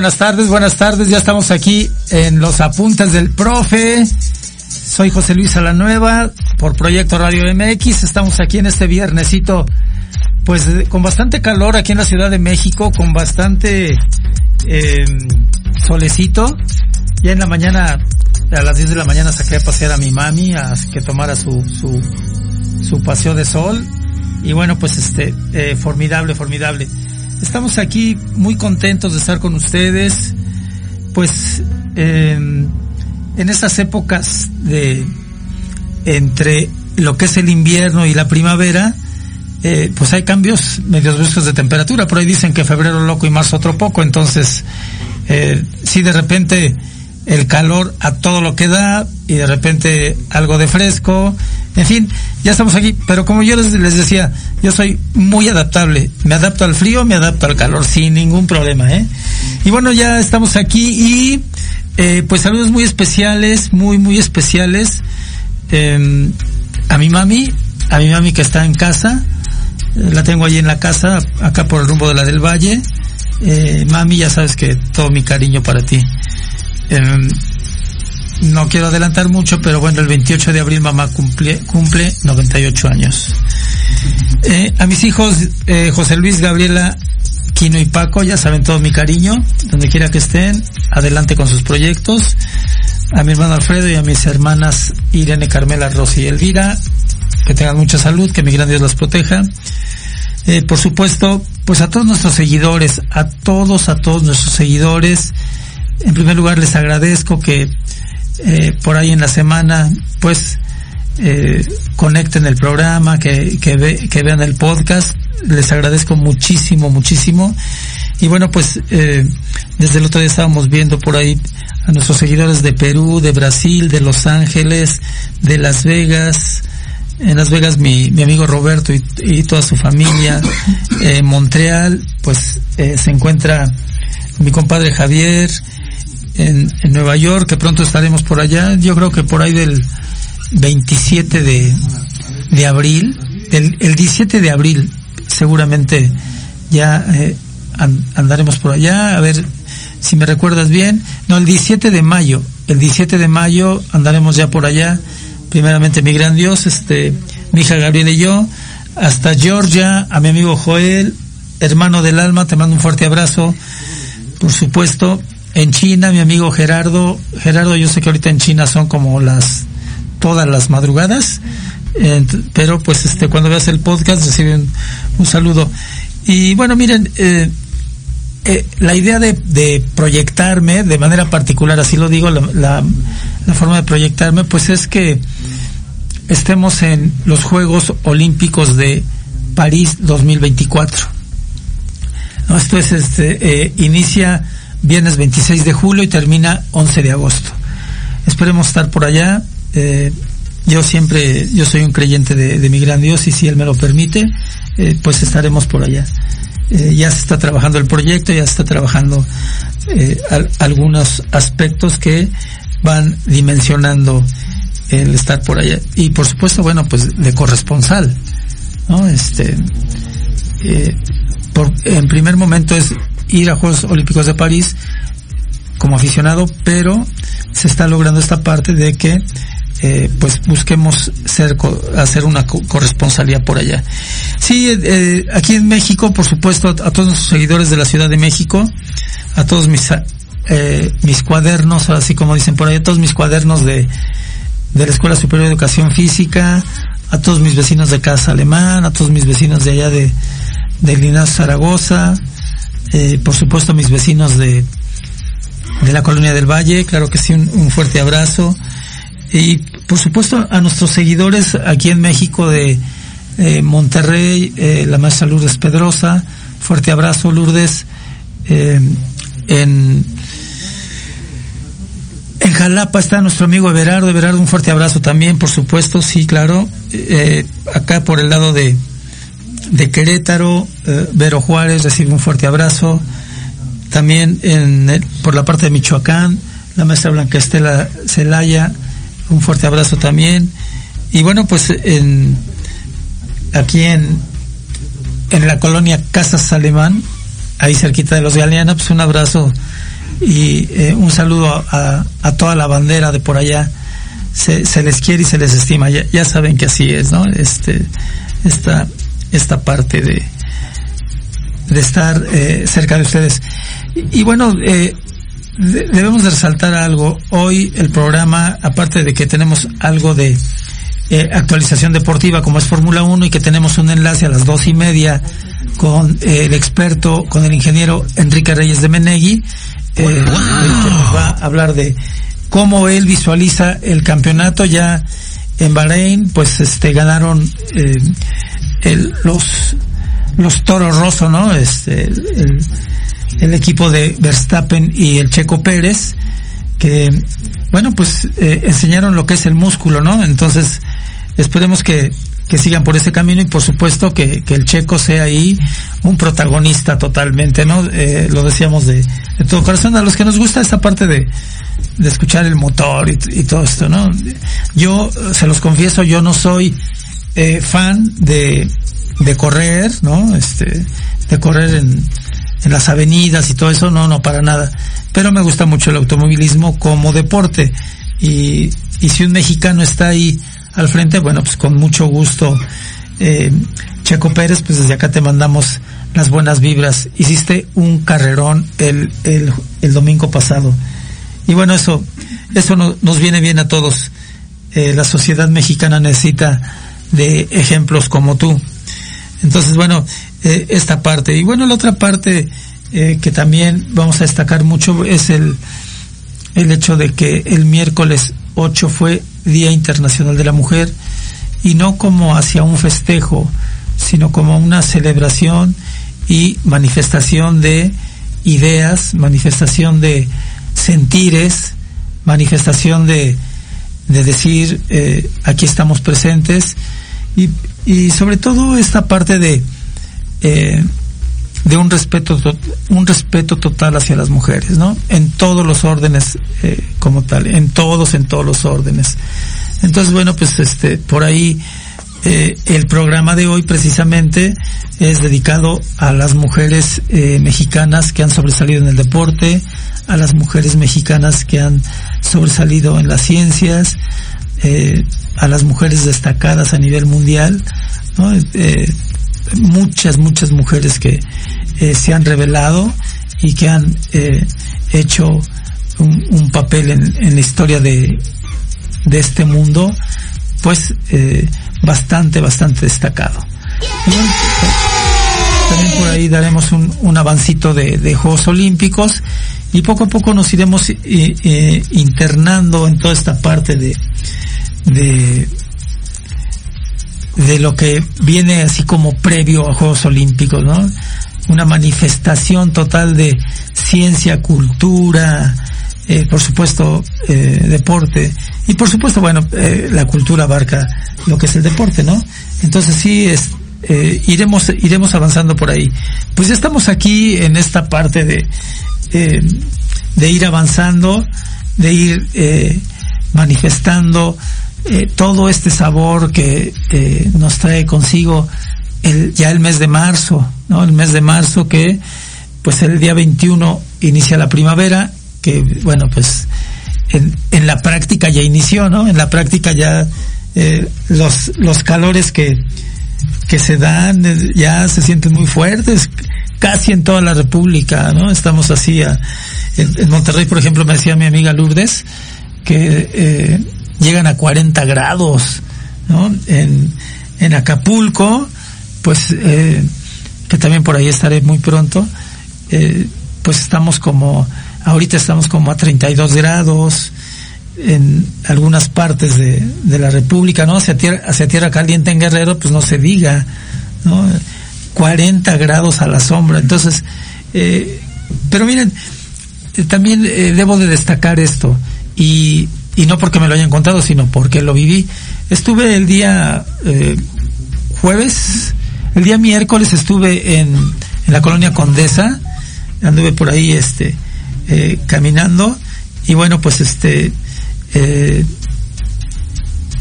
Buenas tardes, buenas tardes. Ya estamos aquí en los apuntes del profe. Soy José Luis Alanueva por Proyecto Radio MX. Estamos aquí en este viernesito, pues con bastante calor aquí en la Ciudad de México, con bastante eh, solecito. Ya en la mañana, a las 10 de la mañana saqué a pasear a mi mami a que tomara su, su, su paseo de sol. Y bueno, pues este, eh, formidable, formidable. Estamos aquí muy contentos de estar con ustedes, pues eh, en estas épocas de entre lo que es el invierno y la primavera, eh, pues hay cambios medios bruscos de temperatura. Por ahí dicen que febrero loco y marzo otro poco, entonces eh, si de repente el calor a todo lo que da y de repente algo de fresco, en fin, ya estamos aquí, pero como yo les, les, decía, yo soy muy adaptable, me adapto al frío, me adapto al calor sin ningún problema, ¿eh? Y bueno, ya estamos aquí y eh, pues saludos muy especiales, muy, muy especiales eh, a mi mami, a mi mami que está en casa, eh, la tengo ahí en la casa, acá por el rumbo de la del Valle, eh, mami, ya sabes que todo mi cariño para ti. No quiero adelantar mucho, pero bueno, el 28 de abril mamá cumple, cumple 98 años. Eh, a mis hijos, eh, José Luis, Gabriela, Quino y Paco, ya saben todo mi cariño, donde quiera que estén, adelante con sus proyectos. A mi hermano Alfredo y a mis hermanas Irene, Carmela, Rosy y Elvira, que tengan mucha salud, que mi gran Dios los proteja. Eh, por supuesto, pues a todos nuestros seguidores, a todos, a todos nuestros seguidores, en primer lugar les agradezco que eh, por ahí en la semana pues eh, conecten el programa, que, que, ve, que, vean el podcast. Les agradezco muchísimo, muchísimo. Y bueno, pues eh, desde el otro día estábamos viendo por ahí a nuestros seguidores de Perú, de Brasil, de Los Ángeles, de Las Vegas. En Las Vegas mi, mi amigo Roberto y, y toda su familia. En Montreal, pues se encuentra mi compadre Javier, en, Nueva York, que pronto estaremos por allá, yo creo que por ahí del 27 de, de abril, el, el 17 de abril seguramente ya eh, andaremos por allá, a ver si me recuerdas bien. No, el 17 de mayo, el 17 de mayo andaremos ya por allá. Primeramente mi gran Dios, este, mi hija Gabriela y yo, hasta Georgia, a mi amigo Joel, hermano del alma, te mando un fuerte abrazo. Por supuesto, en China, mi amigo Gerardo, Gerardo, yo sé que ahorita en China son como las, todas las madrugadas, pero pues este, cuando veas el podcast reciben un saludo. Y bueno, miren, eh, eh, la idea de, proyectarme de manera particular, así lo digo, la, forma de proyectarme, pues es que estemos en los Juegos Olímpicos de París 2024. esto es, este, eh, inicia viernes 26 de julio y termina 11 de agosto. Esperemos estar por allá. Eh, yo siempre, yo soy un creyente de, mi gran Dios y si Él me lo permite, pues estaremos por allá. Eh, ya se está trabajando el proyecto, ya se está trabajando eh, algunos aspectos que van dimensionando el estar por allá. Y por supuesto, bueno, pues de corresponsal, ¿no? Este, eh, en primer momento es ir a Juegos Olímpicos de París como aficionado, pero se está logrando esta parte de que eh, pues busquemos ser, hacer una corresponsalía por allá. Sí, eh, eh, aquí en México, por supuesto, a, todos los seguidores de la Ciudad de México, a todos mis, eh, mis cuadernos, así como dicen por ahí, a todos mis cuadernos de, de la Escuela Superior de Educación Física, a todos mis vecinos de Casa Alemán, a todos mis vecinos de allá de, de Linares Zaragoza, eh, por supuesto mis vecinos de, de la Colonia del Valle, claro que sí, un fuerte abrazo. Y por supuesto a nuestros seguidores aquí en México de eh, Monterrey, eh, la maestra Lourdes Pedrosa, fuerte abrazo Lourdes, en, en Jalapa está nuestro amigo Everardo, Everardo un fuerte abrazo también, por supuesto, sí, claro, acá por el lado de, de Querétaro, Vero Juárez recibe un fuerte abrazo, también en, por la parte de Michoacán, la maestra Blanca Estela Celaya, un fuerte abrazo también. Y bueno, pues en, aquí en, en la colonia Casas Alemán, ahí cerquita de los Galeana, pues un abrazo y eh, un saludo a, a, toda la bandera de por allá. Se, se les quiere y se les estima, ya, ya saben que así es, ¿no? Este, esta, esta parte de, de estar eh, cerca de ustedes. Y, y bueno, eh, debemos de resaltar algo. Hoy el programa, aparte de que tenemos algo de eh, actualización deportiva como es Fórmula 1 y que tenemos un enlace a las dos y media con eh, el experto, con el ingeniero Enrique Reyes de Menegui, eh, que nos va a hablar de cómo él visualiza el campeonato ya en Bahrein, pues este ganaron el, los los toros rosso, ¿no? Este, el, el equipo de Verstappen y el Checo Pérez, que, bueno, pues eh, enseñaron lo que es el músculo, ¿no? Entonces, esperemos que, que sigan por ese camino y por supuesto que, que el Checo sea ahí un protagonista totalmente, ¿no? Eh, lo decíamos de, de, todo corazón, a los que nos gusta esta parte de, de escuchar el motor y, y todo esto, ¿no? Yo, se los confieso, yo no soy eh, fan de, de correr, ¿no? Este, de correr en, en las avenidas y todo eso, no, no, para nada. Pero me gusta mucho el automovilismo como deporte. Y, y si un mexicano está ahí al frente, bueno, pues con mucho gusto. Eh, Checo Pérez, pues desde acá te mandamos las buenas vibras. Hiciste un carrerón el, el, el domingo pasado. Y bueno, eso, eso nos viene bien a todos. Eh, la sociedad mexicana necesita de ejemplos como tú. Entonces, bueno, eh, esta parte. Y bueno, la otra parte eh, que también vamos a destacar mucho es el, el hecho de que el miércoles 8 fue Día Internacional de la Mujer y no como hacia un festejo, sino como una celebración y manifestación de ideas, manifestación de sentires, manifestación de, de decir eh, aquí estamos presentes. Y, y sobre todo esta parte de eh, de un respeto un respeto total hacia las mujeres no en todos los órdenes eh, como tal en todos en todos los órdenes. Entonces bueno pues este por ahí el programa de hoy precisamente es dedicado a las mujeres mexicanas que han sobresalido en el deporte, a las mujeres mexicanas que han sobresalido en las ciencias, eh, a las mujeres destacadas a nivel mundial. Eh, muchas, muchas mujeres que eh, se han revelado y que han hecho un, papel en, en, la historia de, de este mundo, pues bastante, bastante destacado. También por ahí daremos un, un avancito de, de, Juegos Olímpicos y poco a poco nos iremos eh, eh, internando en toda esta parte de, de lo que viene así como previo a Juegos Olímpicos, ¿no? Una manifestación total de ciencia, cultura, eh, por supuesto, eh, deporte, y por supuesto, bueno, eh, la cultura abarca lo que es el deporte, ¿no? Entonces sí, es, iremos, iremos avanzando por ahí. Pues ya estamos aquí en esta parte de, eh, de ir avanzando, de ir eh, manifestando eh, todo este sabor que nos trae consigo el, ya el mes de marzo, ¿no? El mes de marzo que, pues el día 21 inicia la primavera, que bueno, pues en, en la práctica ya inició, ¿no? En la práctica ya los, los calores que, que se dan ya se sienten muy fuertes, casi en toda la República, ¿no? Estamos así, a, en, en, Monterrey, por ejemplo, me decía mi amiga Lourdes, que eh, llegan a 40 grados, ¿no? En, en Acapulco, pues, eh, que también por ahí estaré muy pronto, eh, pues estamos como, ahorita estamos como a 32 grados, en algunas partes de, de la República, ¿no? Hacia tierra, hacia tierra caliente en Guerrero, pues no se diga, ¿no? 40 grados a la sombra. Entonces, eh, pero miren, eh, también eh, debo de destacar esto, y, y no porque me lo hayan contado, sino porque lo viví. Estuve el día eh, jueves, el día miércoles estuve en, en la colonia Condesa, anduve por ahí este eh, caminando y bueno pues este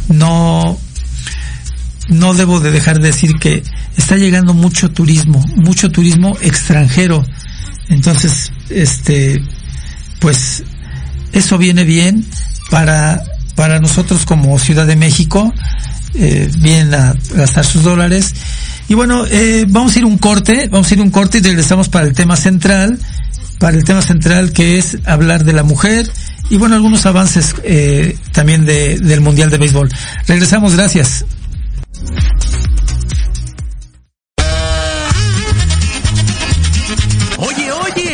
no no debo de dejar de decir que está llegando mucho turismo, mucho turismo extranjero. Entonces, este, pues, eso viene bien para, para nosotros como Ciudad de México, eh, vienen a gastar sus dólares. Y bueno, eh, vamos a ir un corte, vamos a ir un corte y regresamos para el tema central, para el tema central que es hablar de la mujer y bueno, algunos avances eh, también de, del Mundial de Béisbol. Regresamos, gracias.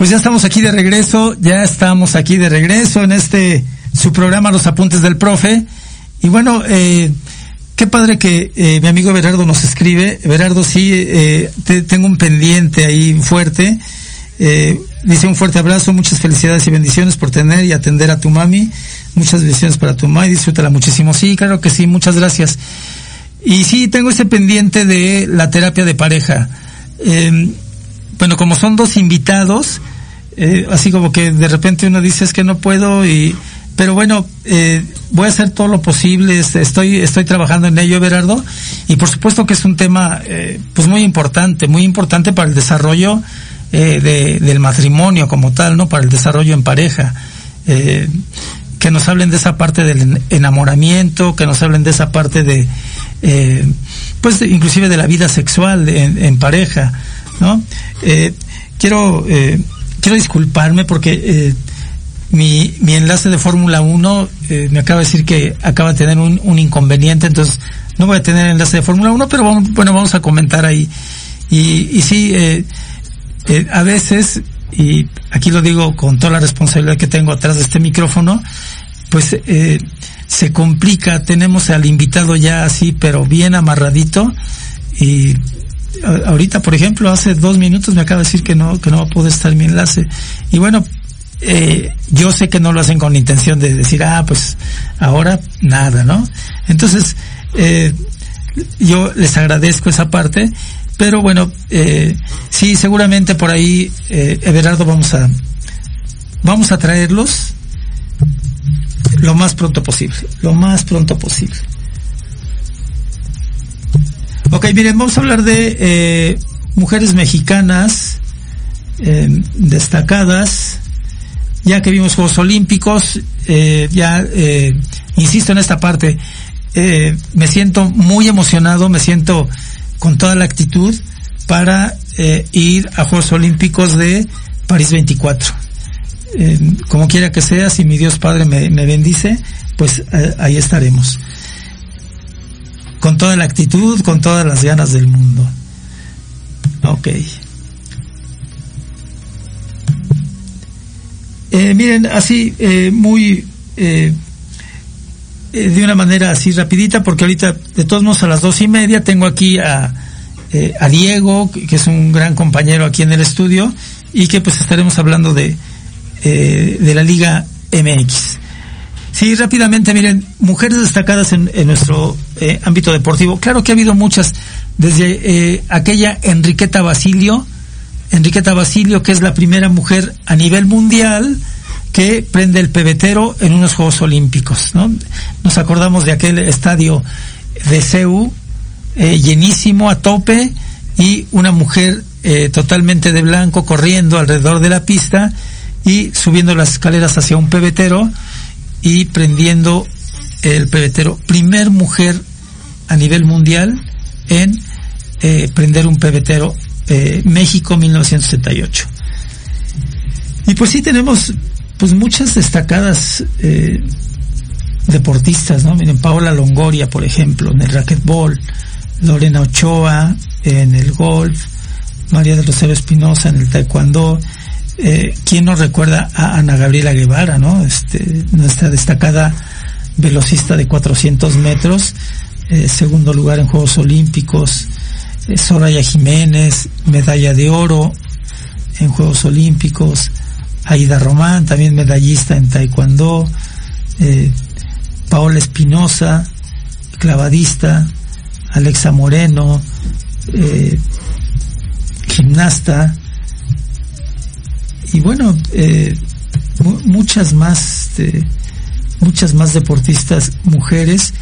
Pues ya estamos aquí de regreso, ya estamos aquí de regreso en este su programa Los Apuntes del Profe. Y bueno, eh, qué padre que eh, mi amigo Berardo nos escribe. Berardo, sí, eh, te, tengo un pendiente ahí fuerte. Eh, dice un fuerte abrazo, muchas felicidades y bendiciones por tener y atender a tu mami. Muchas bendiciones para tu mami, disfrútala muchísimo. Sí, claro que sí, muchas gracias. Y sí, tengo ese pendiente de la terapia de pareja. Eh, bueno, como son dos invitados, eh, así como que de repente uno dice es que no puedo y, pero bueno, eh, voy a hacer todo lo posible, este, estoy, estoy trabajando en ello, Berardo, y por supuesto que es un tema, eh, pues muy importante, muy importante para el desarrollo eh, de, del matrimonio como tal, ¿no? Para el desarrollo en pareja. Eh, que nos hablen de esa parte del enamoramiento, que nos hablen de esa parte de, eh, pues inclusive de la vida sexual en, en pareja, ¿no? Quiero, quiero disculparme porque eh, mi, mi enlace de Fórmula 1 eh, me acaba de decir que acaba de tener un, un inconveniente, entonces no voy a tener enlace de Fórmula 1, pero bueno, vamos a comentar ahí. Y, y sí, eh, a veces, y aquí lo digo con toda la responsabilidad que tengo atrás de este micrófono, pues se complica, tenemos al invitado ya así, pero bien amarradito, y ahorita, por ejemplo, hace dos minutos me acaba de decir que no, que no poder estar mi enlace. Y bueno, eh, yo sé que no lo hacen con la intención de decir, ah, pues ahora nada, ¿no? Entonces, eh, yo les agradezco esa parte, pero bueno, eh, sí, seguramente por ahí, eh, Everardo, vamos a, vamos a traerlos lo más pronto posible, lo más pronto posible. Ok, miren, vamos a hablar de eh, mujeres mexicanas eh, destacadas, ya que vimos Juegos Olímpicos, eh, ya eh, insisto en esta parte, eh, me siento muy emocionado, me siento con toda la actitud para ir a Juegos Olímpicos de París 24. Eh, como quiera que sea, si mi Dios Padre me, bendice, pues ahí estaremos. Con toda la actitud, con todas las ganas del mundo. Ok. Eh, miren, así, eh, muy, eh, eh, de una manera así rapidita, porque ahorita, de todos modos, a las dos y media tengo aquí a, eh, a Diego, que es un gran compañero aquí en el estudio, y que pues estaremos hablando de, eh, de la Liga MX. Sí, rápidamente, miren, mujeres destacadas en, nuestro eh, ámbito deportivo. Claro que ha habido muchas, desde eh, aquella Enriqueta Basilio, Enriqueta Basilio, que es la primera mujer a nivel mundial que prende el pebetero en unos Juegos Olímpicos, ¿no? Nos acordamos de aquel estadio de CEU, eh, llenísimo a tope, y una mujer eh, totalmente de blanco corriendo alrededor de la pista y subiendo las escaleras hacia un pebetero y prendiendo el pebetero. Primer mujer a nivel mundial en eh, prender un pebetero. eh, México 1978. Y pues sí tenemos pues muchas destacadas eh, deportistas, ¿no? Miren, Paola Longoria, por ejemplo, en el racquetball, Lorena Ochoa en el golf, María del Rosario Espinosa en el taekwondo, eh, ¿quién nos recuerda a Ana Gabriela Guevara? Este, nuestra destacada velocista de 400 metros, eh, segundo lugar en Juegos Olímpicos, eh, Soraya Jiménez, medalla de oro en Juegos Olímpicos, Aida Román, también medallista en Taekwondo, eh, Paola Espinosa, clavadista, Alexa Moreno, gimnasta, y bueno, eh, muchas más, eh, muchas más deportistas mujeres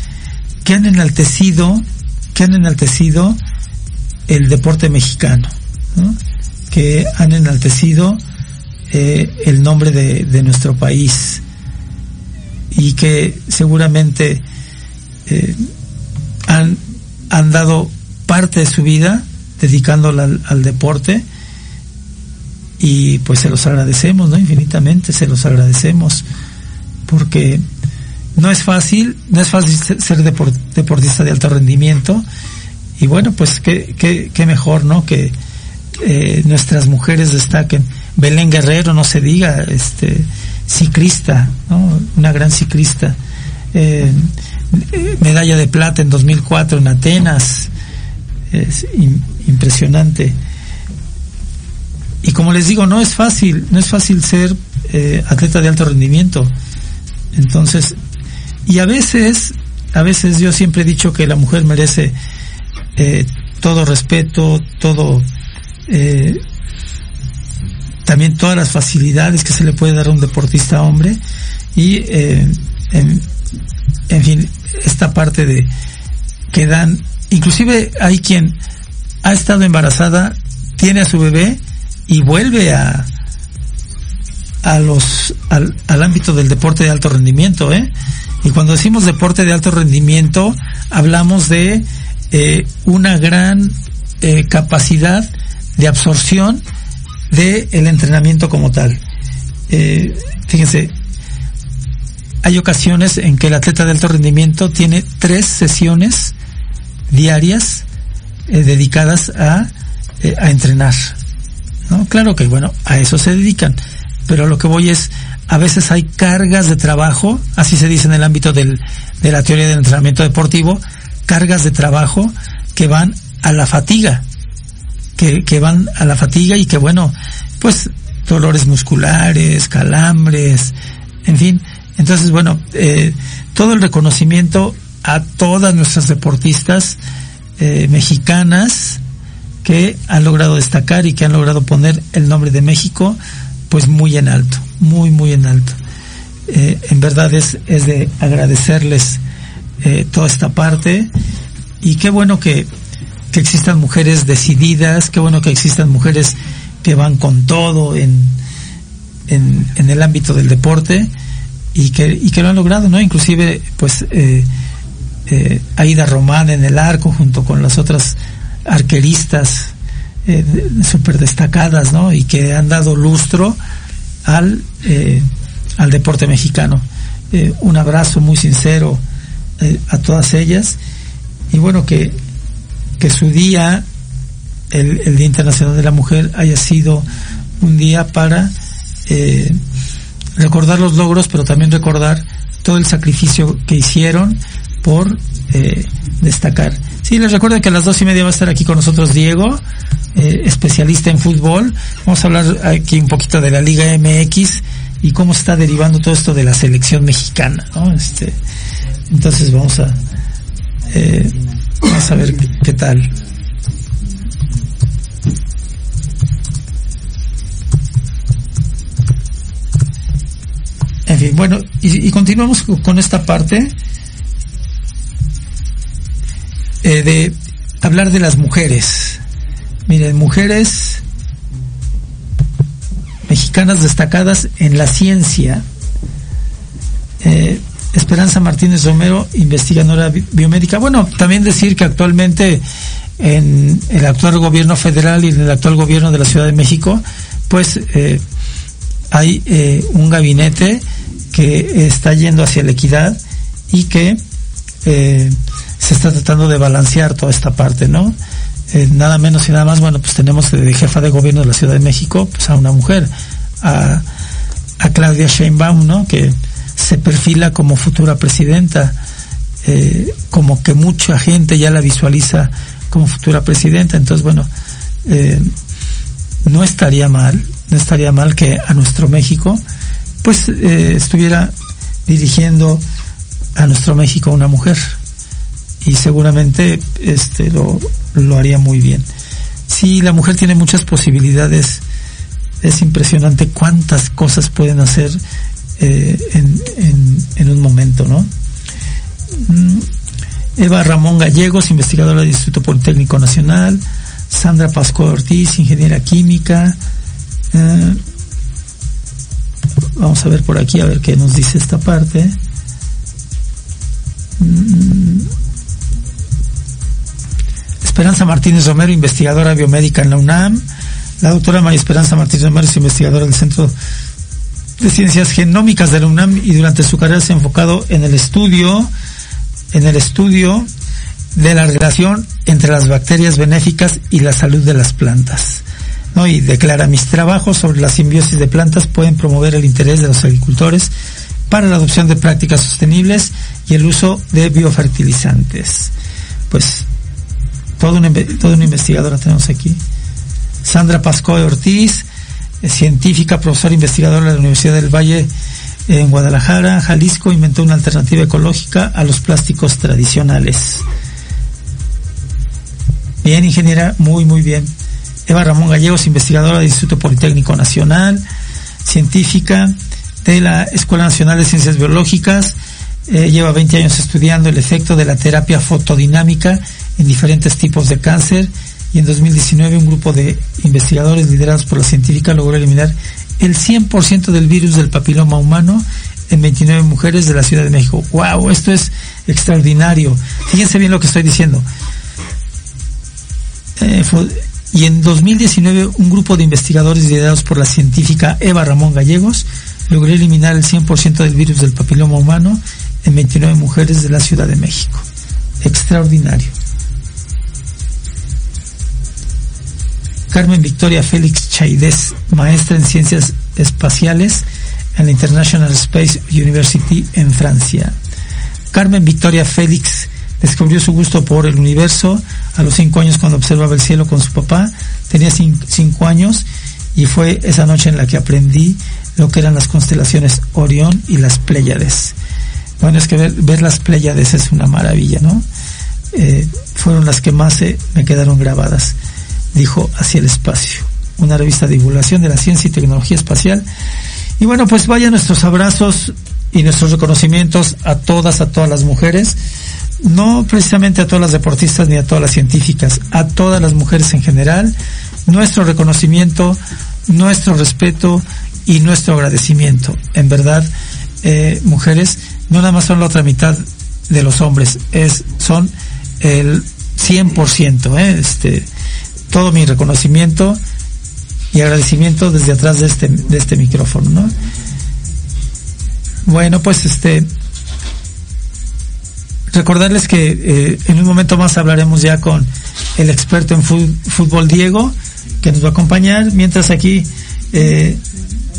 que han enaltecido, que han enaltecido el deporte mexicano, ¿no? que han enaltecido eh, el nombre de, de, nuestro país y que seguramente eh, han, han dado parte de su vida dedicándola al deporte y pues se los agradecemos, ¿no? Infinitamente se los agradecemos porque no es fácil, no es fácil ser deportista de alto rendimiento y bueno, pues qué, qué, qué mejor, ¿no? Que eh, nuestras mujeres destaquen. Belén Guerrero, no se diga, este, ciclista, ¿no? Una gran ciclista. Eh, medalla de plata en 2004 en Atenas, es impresionante y como les digo, no es fácil, no es fácil ser eh, atleta de alto rendimiento. Entonces, y a veces, a veces yo siempre he dicho que la mujer merece eh, todo respeto, todo, eh, también todas las facilidades que se le puede dar a un deportista hombre y, en, en fin, esta parte de que dan, inclusive hay quien ha estado embarazada, tiene a su bebé y vuelve a a los al, ámbito del deporte de alto rendimiento ¿eh? y cuando decimos deporte de alto rendimiento hablamos de eh, una gran eh, capacidad de absorción de el entrenamiento como tal eh, fíjense hay ocasiones en que el atleta de alto rendimiento tiene tres sesiones diarias dedicadas a, a entrenar ¿no? Claro que bueno, a eso se dedican, pero lo que voy es, a veces hay cargas de trabajo, así se dice en el ámbito del, de la teoría del entrenamiento deportivo, cargas de trabajo que van a la fatiga, que, que van a la fatiga y que bueno, pues dolores musculares, calambres, en fin, entonces bueno, eh, todo el reconocimiento a todas nuestras deportistas eh, mexicanas, que han logrado destacar y que han logrado poner el nombre de México pues muy en alto, muy muy en alto. Eh, en verdad es, es de agradecerles eh, toda esta parte y qué bueno que, que existan mujeres decididas, qué bueno que existan mujeres que van con todo en, en, el ámbito del deporte y que, y que lo han logrado, ¿no? Inclusive pues eh, eh, Aida Román en el arco junto con las otras arqueristas eh, súper destacadas, ¿no? Y que han dado lustro al, eh, al deporte mexicano. Eh, un abrazo muy sincero eh, a todas ellas y bueno, que, que su día, el, el, Día Internacional de la Mujer, haya sido un día para eh, recordar los logros, pero también recordar todo el sacrificio que hicieron por eh, destacar. Sí, les recuerdo que a las dos y media va a estar aquí con nosotros Diego, eh, especialista en fútbol. Vamos a hablar aquí un poquito de la Liga MX y cómo está derivando todo esto de la selección mexicana, ¿no? Este, entonces vamos a, eh, ver qué, tal. En fin, bueno, y continuamos con esta parte eh, de hablar de las mujeres. Miren, mujeres mexicanas destacadas en la ciencia. Eh, Esperanza Martínez Romero, investigadora biomédica. Bueno, también decir que actualmente en el actual gobierno federal y en el actual gobierno de la Ciudad de México, pues eh, hay un gabinete que está yendo hacia la equidad y que eh, se está tratando de balancear toda esta parte, ¿no? Eh, nada menos y nada más, bueno, pues tenemos de jefa de gobierno de la Ciudad de México, pues a una mujer, a, a Claudia Sheinbaum, ¿no? Que se perfila como futura presidenta, eh, como que mucha gente ya la visualiza como futura presidenta. Entonces, bueno, no estaría mal, no estaría mal que a nuestro México, pues estuviera dirigiendo a nuestro México una mujer y seguramente este lo, lo haría muy bien. Sí, la mujer tiene muchas posibilidades. Es impresionante cuántas cosas pueden hacer eh, en, en, en, un momento, ¿no? Mm, Eva Ramón Gallegos, investigadora del Instituto Politécnico Nacional. Sandra Pascual Ortiz, ingeniera química. Eh, vamos a ver por aquí, a ver qué nos dice esta parte. Mm, Esperanza Martínez Romero, investigadora biomédica en la UNAM. La doctora María Esperanza Martínez Romero es investigadora del Centro de Ciencias Genómicas de la UNAM y durante su carrera se ha enfocado en el estudio, en el estudio de la relación entre las bacterias benéficas y la salud de las plantas. ¿no? Y declara mis trabajos sobre la simbiosis de plantas pueden promover el interés de los agricultores para la adopción de prácticas sostenibles y el uso de biofertilizantes. Pues toda una, toda una investigadora tenemos aquí. Sandra Pascoe Ortiz, científica, profesora investigadora de la Universidad del Valle en Guadalajara, Jalisco, inventó una alternativa ecológica a los plásticos tradicionales. Bien, ingeniera, muy, muy bien. Eva Ramón Gallegos, investigadora del Instituto Politécnico Nacional, científica de la Escuela Nacional de Ciencias Biológicas, eh, lleva 20 años estudiando el efecto de la terapia fotodinámica en diferentes tipos de cáncer y en 2019 un grupo de investigadores liderados por la científica logró eliminar el 100% del virus del papiloma humano en 29 mujeres de la Ciudad de México. ¡Wow! Esto es extraordinario. Fíjense bien lo que estoy diciendo. Eh, y en 2019 un grupo de investigadores liderados por la científica Eva Ramón Gallegos logró eliminar el 100% del virus del papiloma humano en 29 mujeres de la Ciudad de México. Extraordinario. Carmen Victoria Félix Chaidez, maestra en ciencias espaciales en la International Space University en Francia. Carmen Victoria Félix descubrió su gusto por el universo a los cinco años cuando observaba el cielo con su papá. Tenía cinco años y fue esa noche en la que aprendí lo que eran las constelaciones Orión y las Pléyades. Bueno, es que ver, las Pléyades es una maravilla, ¿no? Eh, fueron las que más me quedaron grabadas dijo Hacia el Espacio, una revista de divulgación de la ciencia y tecnología espacial. Y bueno, pues vaya nuestros abrazos y nuestros reconocimientos a todas, a todas las mujeres, no precisamente a todas las deportistas ni a todas las científicas, a todas las mujeres en general, nuestro reconocimiento, nuestro respeto y nuestro agradecimiento. En verdad, eh, mujeres no nada más son la otra mitad de los hombres, es, son el 100%, ¿eh? este, todo mi reconocimiento y agradecimiento desde atrás de este, de este micrófono, ¿no? Bueno, pues este, recordarles que eh, en un momento más hablaremos ya con el experto en fútbol Diego, que nos va a acompañar, mientras aquí eh,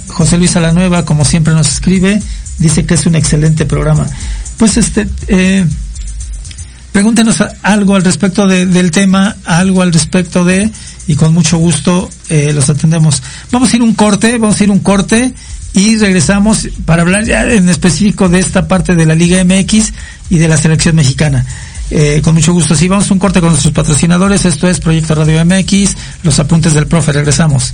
José Luis Alanueva, como siempre nos escribe, dice que es un excelente programa. Pues este, eh, pregúntenos algo al respecto de, del tema, algo al respecto de, y con mucho gusto eh, los atendemos. Vamos a ir un corte, vamos a ir un corte y regresamos para hablar ya en específico de esta parte de la Liga MX y de la selección mexicana. Eh, con mucho gusto. Sí, vamos a un corte con nuestros patrocinadores. Esto es Proyecto Radio MX, los apuntes del profe. Regresamos.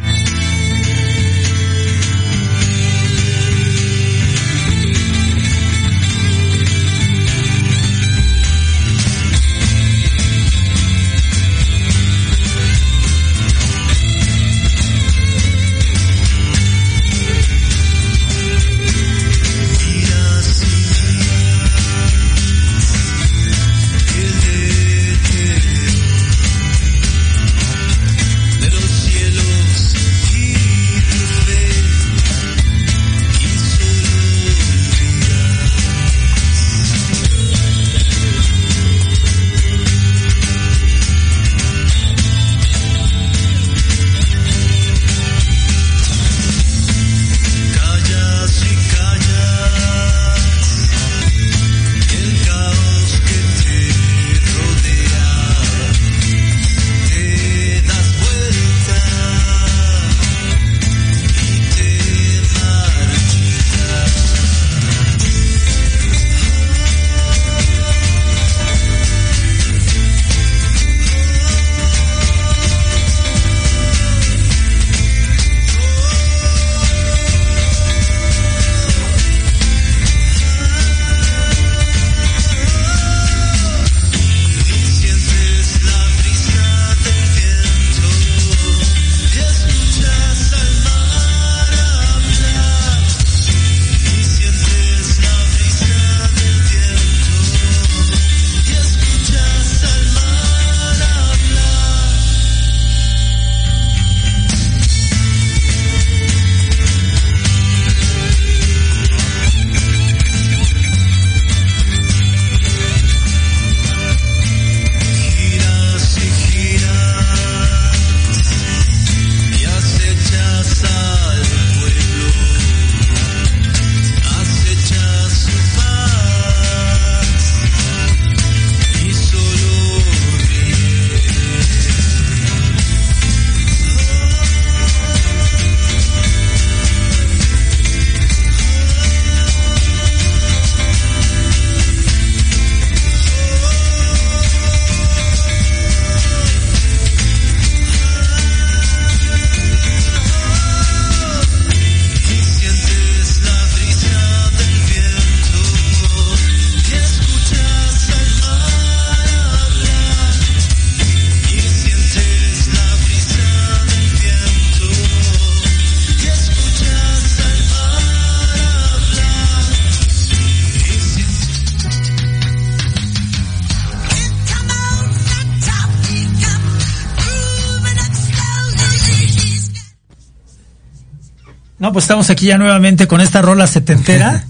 No, pues estamos aquí ya nuevamente con esta rola setentera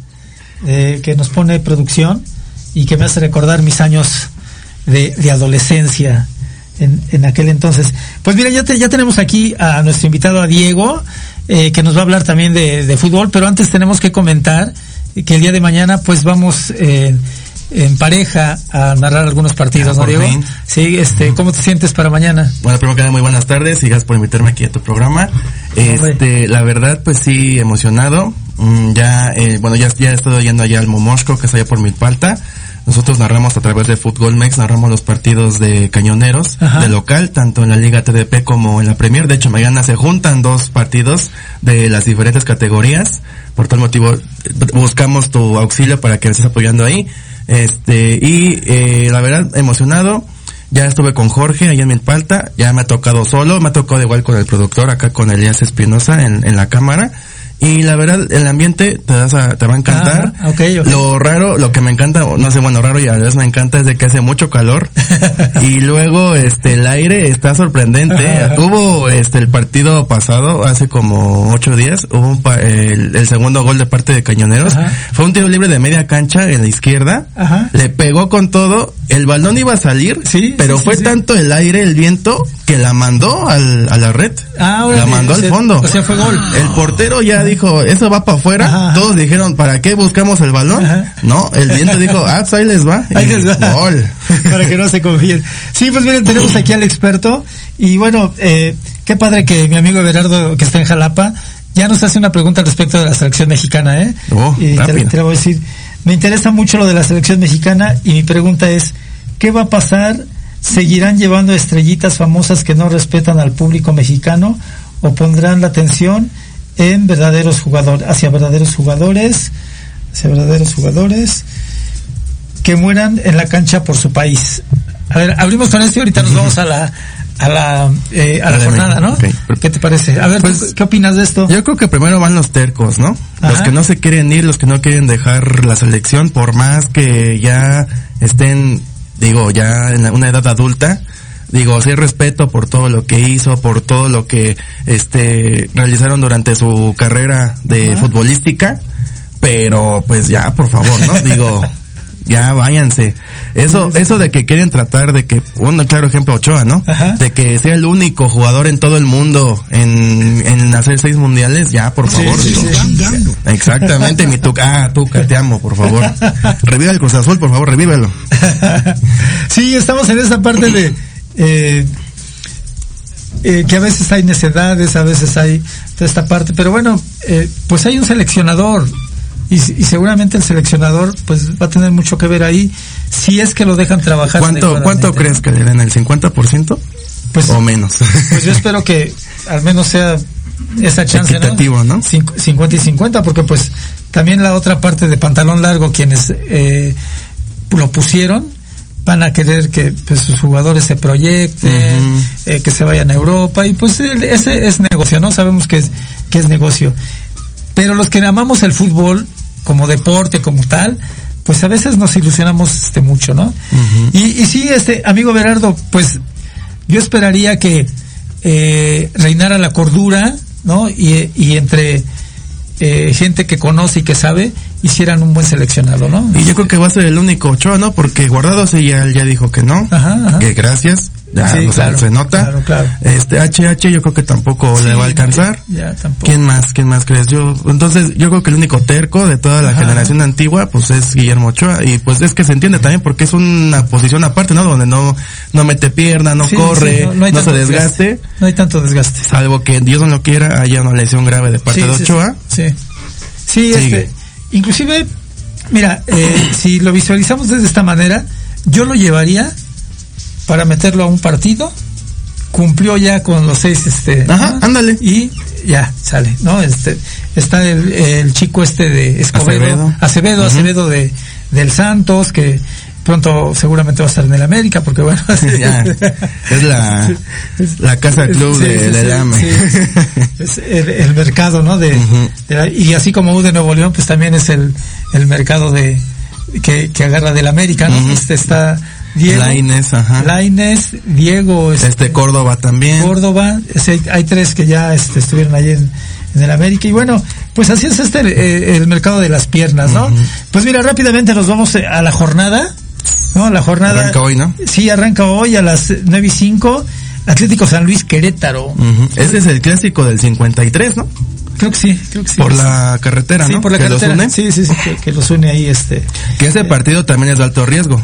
eh, que nos pone producción y que me hace recordar mis años de, de adolescencia en, en, aquel entonces. Pues mira, ya, te, ya tenemos aquí a nuestro invitado, a Diego, eh, que nos va a hablar también de, de, fútbol, pero antes tenemos que comentar que el día de mañana pues vamos eh, en pareja a narrar algunos partidos, ah, ¿no, Diego? Fin. Sí, este, ¿cómo te sientes para mañana? Bueno, primero que nada, muy buenas tardes y gracias por invitarme aquí a tu programa. Este, la verdad, pues sí, emocionado. Mm, ya, eh, bueno, ya, ya he estado yendo allá al Momosco, que es allá por Milpalta. Nosotros narramos a través de Fútbol Mex, narramos los partidos de cañoneros Ajá. de local, tanto en la Liga TDP como en la Premier. De hecho, mañana se juntan dos partidos de las diferentes categorías. Por tal motivo, buscamos tu auxilio para que estés apoyando ahí. Este, y eh, la verdad, emocionado. Ya estuve con Jorge allá en Milpalta, ya me ha tocado solo, me ha tocado igual con el productor, acá con Elías Espinosa en, en la cámara. Y la verdad, el ambiente te, vas a, te va a encantar. Ah, okay, okay. Lo raro, lo que me encanta, no sé, bueno, raro y a veces me encanta es de que hace mucho calor. y luego, este, el aire está sorprendente. Ajá. Hubo, este, el partido pasado, hace como ocho días, hubo un pa el, el, segundo gol de parte de Cañoneros. Ajá. Fue un tiro libre de media cancha en la izquierda. Le pegó con todo. El balón iba a salir, sí, pero sí, fue sí, tanto el aire, el viento, que la mandó al, a la red. Ah, la mandó al fondo. O sea, fue gol. El portero ya dijo, eso va para afuera. Ajá. Todos dijeron, ¿para qué buscamos el balón? Ajá. No, el viento dijo, ah, pues ahí les va. Ahí les va. Gol. Para que no se confíen. Sí, pues miren, tenemos aquí al experto. Y bueno, eh, qué padre que mi amigo Everardo, que está en Jalapa, ya nos hace una pregunta respecto de la selección mexicana, ¿eh? Oh, y te, te la voy a decir. Me interesa mucho lo de la selección mexicana y mi pregunta es, ¿qué va a pasar? ¿Seguirán llevando estrellitas famosas que no respetan al público mexicano o pondrán la atención en verdaderos jugadores, hacia verdaderos jugadores, hacia verdaderos jugadores que mueran en la cancha por su país? A ver, abrimos con esto y ahorita nos vamos a la a la eh, a la jornada, ¿no? Okay. ¿Qué te parece? A ver, pues, ¿qué opinas de esto? Yo creo que primero van los tercos, ¿no? Ajá. Los que no se quieren ir, los que no quieren dejar la selección, por más que ya estén, digo, ya en una edad adulta, digo, sí respeto por todo lo que hizo, por todo lo que este realizaron durante su carrera de futbolística, pero pues ya, por favor, ¿no? digo, ya váyanse. Eso, eso de que quieren tratar de que, un claro ejemplo Ochoa, ¿no? Ajá. De que sea el único jugador en todo el mundo en, en hacer seis mundiales, ya, por favor. Sí, sí, sí. Exactamente, mi tuca, ah, tuca, te amo, por favor. Reviva el Cruz Azul, por favor, revívelo. sí, estamos en esa parte de, eh, eh, que a veces hay necedades, a veces hay toda esta parte, pero bueno, eh, pues hay un seleccionador, y, y, seguramente el seleccionador pues va a tener mucho que ver ahí si es que lo dejan trabajar. ¿Cuánto, ¿cuánto crees que le den el 50%? Pues, o menos. Pues yo espero que al menos sea esa chance, Equitativo, ¿no? ¿no? 50 y 50, porque pues también la otra parte de pantalón largo, quienes eh, lo pusieron, van a querer que pues, sus jugadores se proyecten, uh -huh. eh, que se vayan a Europa, y pues ese es negocio, ¿no? Sabemos que es, que es negocio. Pero los que amamos el fútbol, como deporte, como tal, pues a veces nos ilusionamos este mucho, ¿no? Uh -huh. y, y sí, este, amigo Berardo, pues yo esperaría que eh, reinara la cordura, ¿no? Y, y entre eh, gente que conoce y que sabe, hicieran un buen seleccionado, ¿no? Y yo creo que va a ser el único Ochoa, ¿no? Porque Guardado sí ya, ya dijo que no, ajá, ajá. que gracias, ya, sí, o sea, claro, se nota. Claro, claro. Este HH yo creo que tampoco sí, le va a alcanzar. Ya, tampoco. ¿Quién más? ¿Quién más crees? Yo, entonces yo creo que el único terco de toda la Ajá. generación antigua pues es Guillermo Ochoa y pues es que se entiende también porque es una posición aparte, ¿no? Donde no no mete pierna, no sí, corre, no, se desgaste. desgaste. No hay tanto desgaste. Salvo que Dios no lo quiera haya una lesión grave de parte de Ochoa. Sí. Sí, este, inclusive mira, eh, si lo visualizamos de esta manera, yo lo llevaría para meterlo a un partido cumplió ya con los seis este Ajá, ¿no? ándale y ya sale no este está el, el chico este de Escobedo Acevedo Acevedo, uh -huh. Acevedo de del Santos que pronto seguramente va a estar en el América porque bueno ya, es la la casa club sí, de, sí, del AME sí, es el, el, mercado no de, uh -huh. de la, y así como U de Nuevo León pues también es el el mercado de que, que agarra del América no uh -huh. este está Diego, Laines, ajá. Laines, Diego, este, este, Córdoba también. Córdoba, hay tres que ya este, estuvieron ahí en, en el América. Y bueno, pues así es este eh, el mercado de las piernas, ¿no? Pues mira, rápidamente nos vamos eh, a la jornada, ¿no? La jornada. Arranca hoy, ¿no? Sí, arranca hoy a las nueve y cinco. Atlético San Luis Querétaro. Ujú. Ese es el clásico del 53, ¿no? Creo que sí, creo que sí. Por la carretera, sí, ¿no? por la que carretera. los une. Sí, sí, sí, que, que los une ahí este. Que ese partido también es de alto riesgo.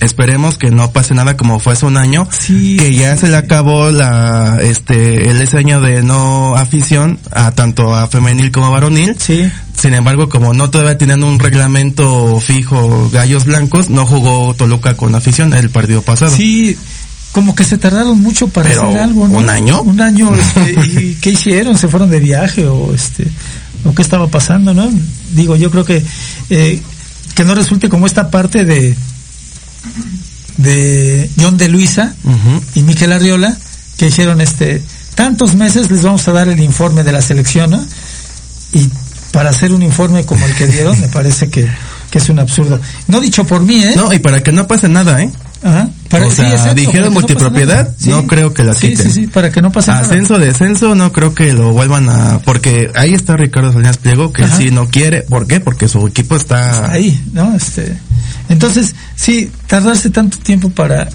Esperemos que no pase nada como fue hace un año, Sí, que ya sí, se le acabó la, este, el ese año de no afición a tanto a femenil como varonil. Sí. Sin embargo, como no todavía tienen un reglamento fijo gallos blancos, no jugó Toluca con afición el partido pasado. Sí, como que se tardaron mucho para Pero, hacer algo, ¿no? ¿un año? Un año, este, ¿y qué hicieron? ¿Se fueron de viaje o este, o qué estaba pasando, no? Digo, yo creo que, eh, que no resulte como esta parte de, de John de Luisa y Miquel Arriola, que hicieron este, tantos meses les vamos a dar el informe de la selección, ¿no? Y para hacer un informe como el que dieron, me parece que, que es un absurdo. No dicho por mí, ¿eh? No, y para que no pase nada, ¿eh? Ajá. Para, O sí, sea, exacto, dijeron no multipropiedad, nada. no creo que la sí, quiten. Sí, sí, para que no pase nada. Ascenso, descenso, no creo que lo vuelvan a, porque ahí está Ricardo Salinas Pliego, que Ajá. sí no quiere, ¿por qué? Porque su equipo está, Ahí, ¿no? Este, entonces, sí, tardarse tanto tiempo para,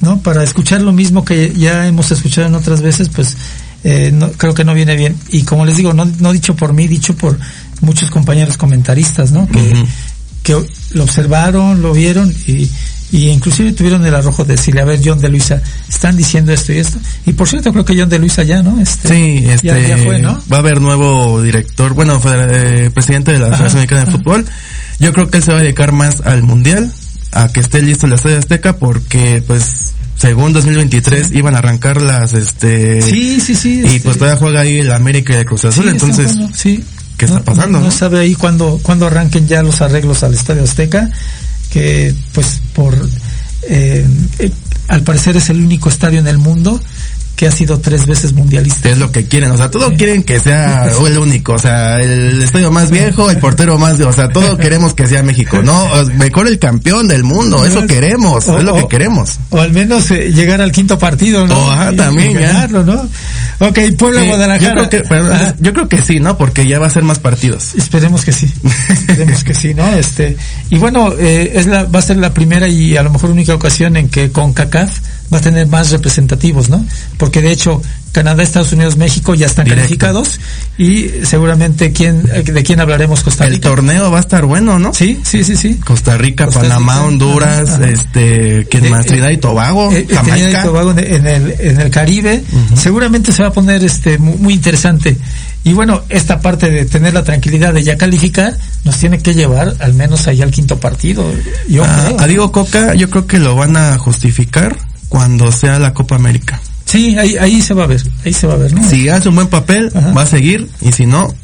¿no? Para escuchar lo mismo que ya hemos escuchado en otras veces, pues, eh, no, creo que no viene bien. Y como les digo, no, no dicho por mí, dicho por muchos compañeros comentaristas, ¿no? Que, que lo observaron, lo vieron y, y inclusive tuvieron el arrojo de decirle, a ver, John de Luisa, están diciendo esto y esto. Y por cierto, creo que John de Luisa ya, ¿no? Este, Sí, este, ya, ya fue, ¿no? va a haber nuevo director, bueno, federa- eh, presidente de la Federación Mexicana de Fútbol. Yo creo que él se va a dedicar más al mundial, a que esté listo el Estadio Azteca, porque, pues, según 2023 iban a arrancar las, este, Sí, sí, sí. y este, pues todavía juega ahí el América y el Cruz Azul, Sí, entonces, bueno, sí. ¿qué está pasando, No, no? sabe ahí cuándo, cuándo arranquen ya los arreglos al Estadio Azteca, que pues por, eh, eh, al parecer es el único estadio en el mundo que ha sido tres veces mundialista. es lo que quieren, o sea, todos quieren que sea el único, o sea, el estadio más viejo, el portero más, o sea, todos queremos que sea México, no, mejor el campeón del mundo, eso queremos, O- es lo que queremos. O al menos eh, llegar al quinto partido, ¿no? Oh, ajá, también, ya. ganarlo, ¿no? Ok, Puebla, Guadalajara. Yo creo que, yo creo que sí, ¿no? Porque ya va a ser más partidos. Esperemos que sí. Esperemos que sí, ¿no? Este, y bueno, eh, es la, va a ser la primera y a lo mejor única ocasión en que con CACAF va a tener más representativos, ¿no? Porque de hecho, Canadá, Estados Unidos, México ya están Directo. calificados y seguramente quién, de quién hablaremos Costa El Rica. torneo va a estar bueno, ¿no? Sí, sí, sí, sí. Costa Rica, Costa Panamá, Rica, Honduras, este, ¿quién Eh, más? eh, Trinidad y Tobago, Eh, eh, Trinidad y Jamaica. Tobago en, el, en el Caribe, seguramente se va a poner este muy, muy interesante. Y bueno, esta parte de tener la tranquilidad de ya calificar, nos tiene que llevar al menos ahí al quinto partido. Yo Ah, a Diego Coca, yo creo que lo van a justificar cuando sea la Copa América. Sí, ahí, ahí se va a ver, ahí se va a ver, ¿no? Si hace un buen papel, Ajá. va a seguir, y si no,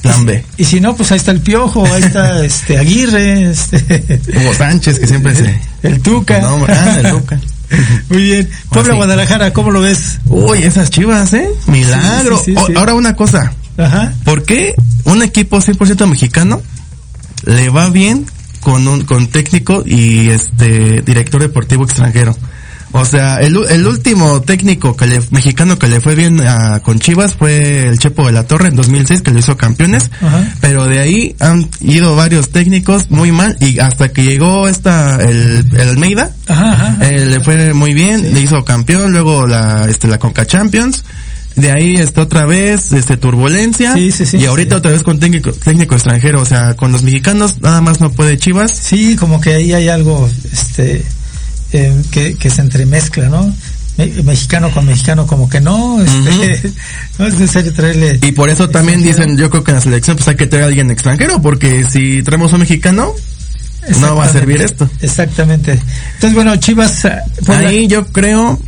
plan B. Y si no, pues ahí está el Piojo, ahí está este Aguirre, este Hugo Sánchez, que siempre se... el Tuca. No, ah, el Tuca. Muy bien. Puebla, sí. Guadalajara, ¿cómo lo ves? Uy, esas chivas, ¿eh? Milagro. Sí, sí, sí, O- sí. Ahora una cosa, Ajá. ¿Por qué un equipo 100% mexicano le va bien con un con técnico y este director deportivo extranjero? O sea, el, el último técnico que le, mexicano que le fue bien a- con Chivas fue el Chepo de la Torre en 2006 que lo hizo campeones, Ajá. pero de ahí han ido varios técnicos muy mal y hasta que llegó esta el, el Almeida, Ajá, ajá. eh, le fue muy bien, le hizo campeón, luego la, este, la Conca Champions, de ahí está otra vez, este, turbulencia, Sí, sí, sí, y ahorita otra vez con técnico, técnico extranjero, o sea, con los mexicanos nada más no puede Chivas, Sí, como que ahí hay algo este eh, que, que se entremezcla, ¿no? Me- Mexicano con mexicano como que no, este, no es necesario traerle y por eso también dicen, yo creo que en la selección pues hay que traer a alguien extranjero, porque si traemos un mexicano, no va a servir esto. Exactamente. Entonces, bueno, Chivas, ah, Puebla- Ahí yo creo,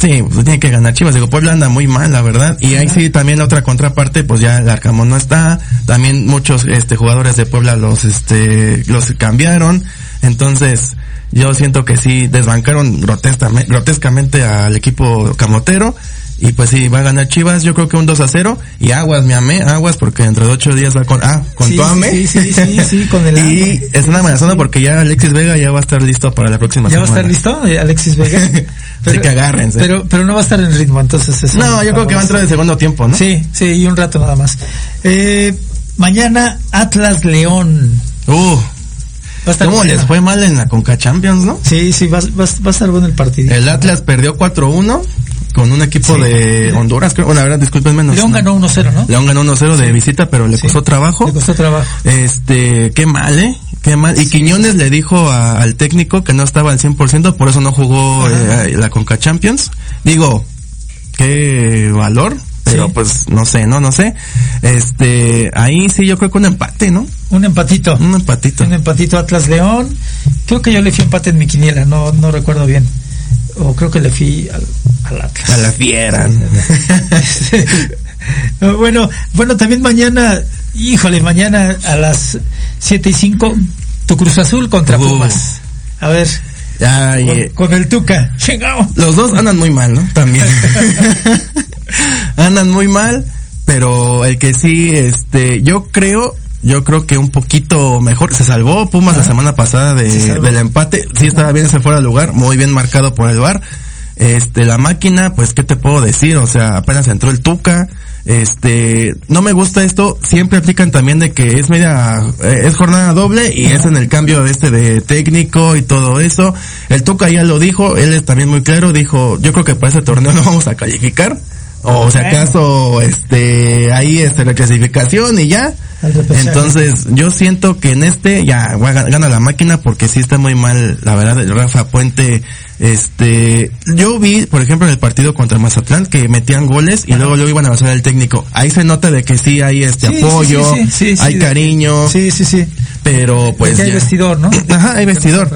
sí, pues tiene que ganar Chivas. Digo, Puebla anda muy mal, la verdad. Y ahí sí, también la otra contraparte, pues ya el Arcamón no está. También muchos, este, jugadores de Puebla los, este, los cambiaron. Entonces, yo siento que sí, desbancaron grotescamente, grotescamente al equipo camotero. Y pues sí, va a ganar Chivas, yo creo que un 2 a 0. Y aguas, mi amé, aguas, porque dentro de ocho días va con, ah, con Sí, tu ame. sí, sí, sí, sí, con el Y están amenazando porque ya Alexis Vega ya va a estar listo para la próxima ¿Ya va a semana. estar listo, eh, Alexis Vega? Así que agárrense. Pero, pero no va a estar en ritmo, entonces eso no, yo creo que va a entrar en segundo tiempo, ¿no? Sí, sí, y un rato nada más. Eh, mañana Atlas León. Uh, Va a estar ¿cómo bueno. les fue mal en la Conca Champions, no? Sí, sí, va, va, va a estar bueno el partido. El Atlas perdió 4-1 con un equipo Sí. de Honduras, creo. Bueno, la verdad, discúlpenme. no- León ganó 1-0, ¿no? León ganó 1-0 de visita, pero le Sí. costó trabajo. Le costó trabajo. Este, qué mal, ¿eh? Qué mal. Y Quiñones le dijo a- al técnico que no estaba al 100%, por eso no jugó eh, la Conca Champions. Digo, qué valor, pero Sí. pues no sé, no, no sé. Este, ahí sí yo creo que un empate, ¿no? Un empatito. Un empatito. Un empatito Atlas León. Creo que yo le fui empate en mi quiniela, no, no recuerdo bien. O creo que le fui al, al Atlas. A la fiera. bueno, bueno, también mañana, híjole, mañana a las 7 y 5, tu Cruz Azul contra Uh. Pumas. A ver, Ay, con, eh, con el Tuca. Chingao. Los dos andan muy mal, ¿no? También. andan muy mal, pero el que sí, este, yo creo, yo creo que un poquito mejor. Se salvó Pumas la semana pasada de, del empate. Sí estaba bien, se fuera al lugar, muy bien marcado por el VAR. Este, la máquina, pues, ¿qué te puedo decir? O sea, apenas entró el Tuca. Este, no me gusta esto, siempre aplican también de que es media, eh, es jornada doble y es en el cambio de este de técnico y todo eso. El Tuca ya lo dijo, él es también muy claro, dijo, yo creo que para ese torneo no vamos a calificar. O si acaso, este, ahí este, la clasificación y ya. Entonces, yo siento que en este ya gana la máquina porque sí está muy mal, la verdad, el Rafa Puente, este, yo vi, por ejemplo, en el partido contra Mazatlán que metían goles y luego luego iban a avanzar el técnico. Ahí se nota de que sí hay este Sí, apoyo, sí, sí, sí, hay cariño, Sí, sí, sí. Pero pues Porque hay ya- vestidor, ¿no? Ajá, hay vestidor.